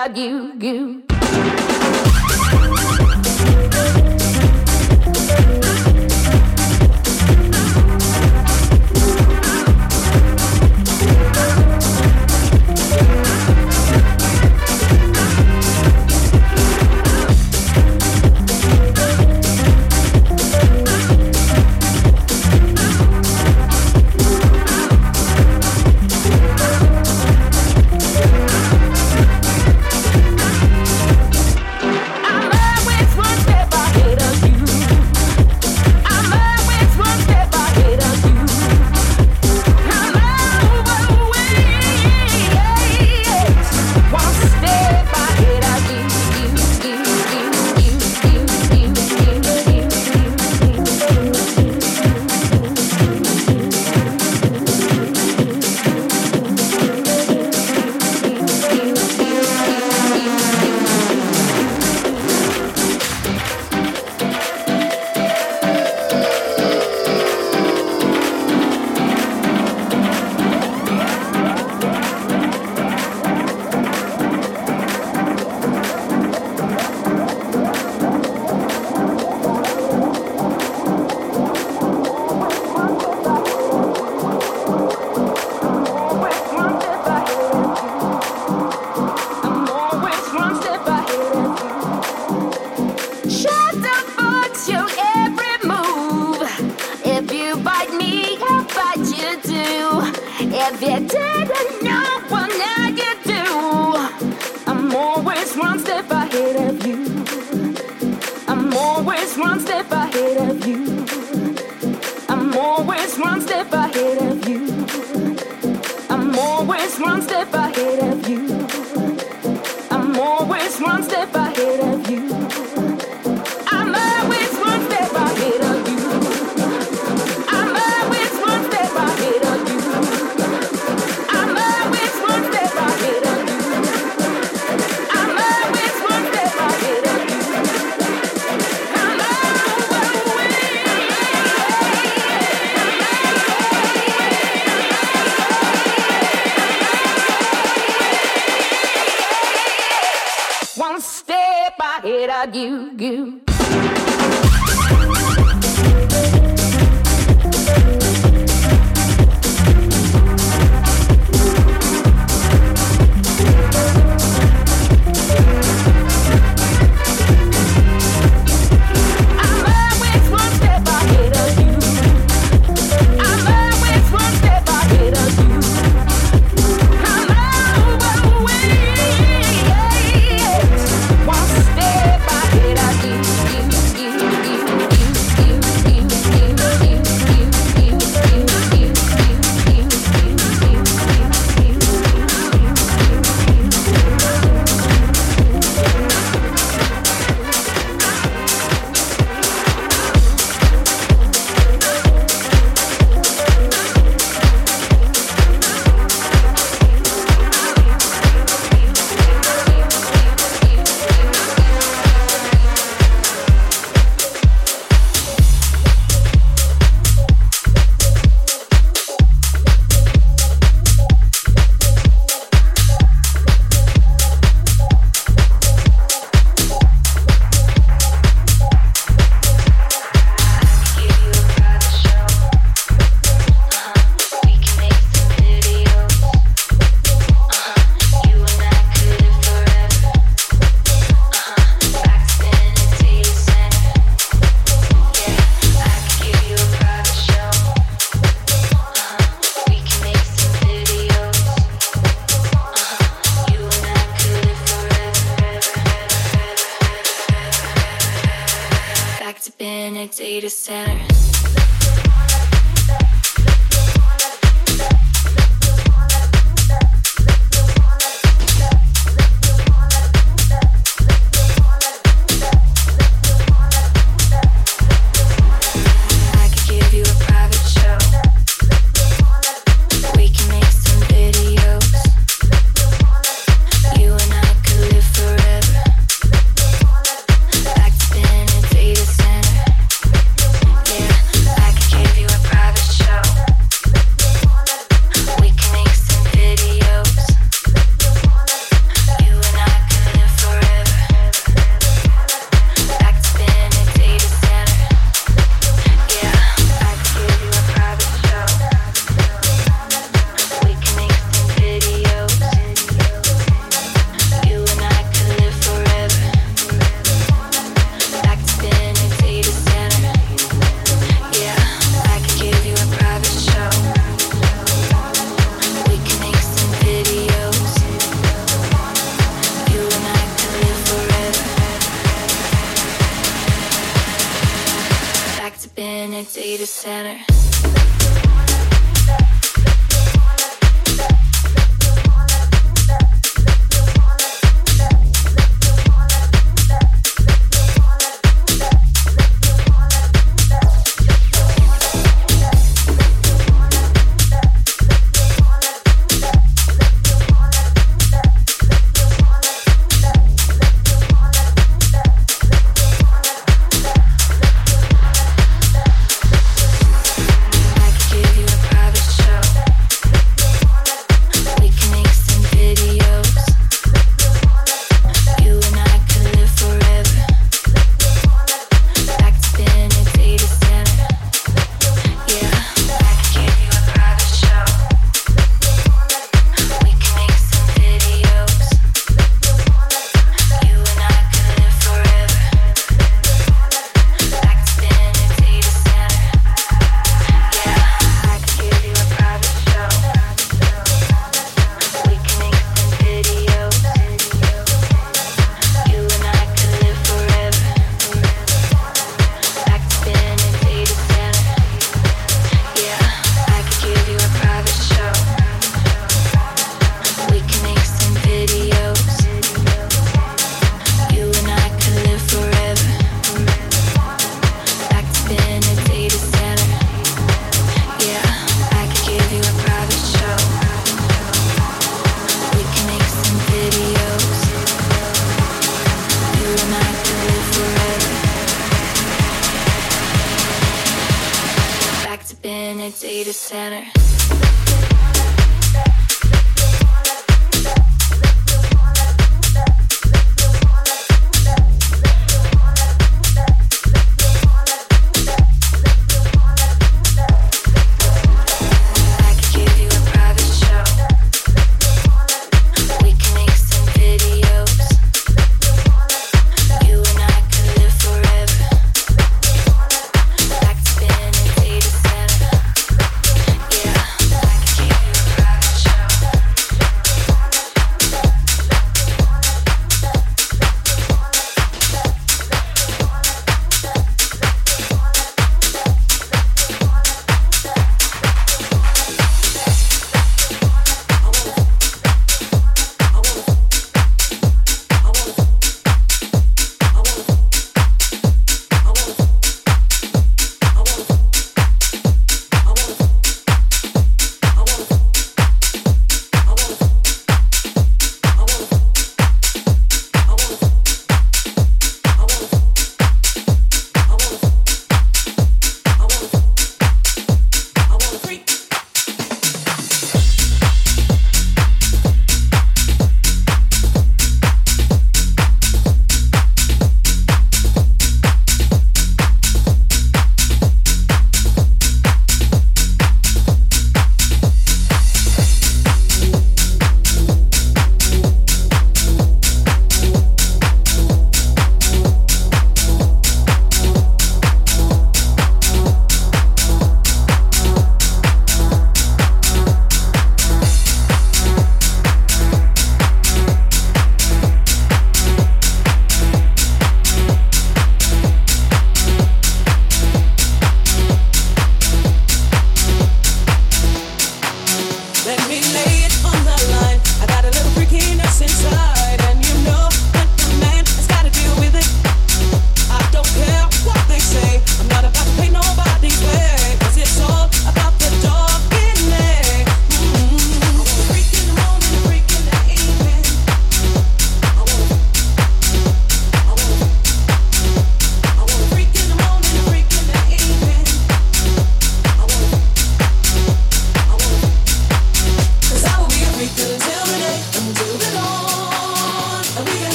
ahead you. you.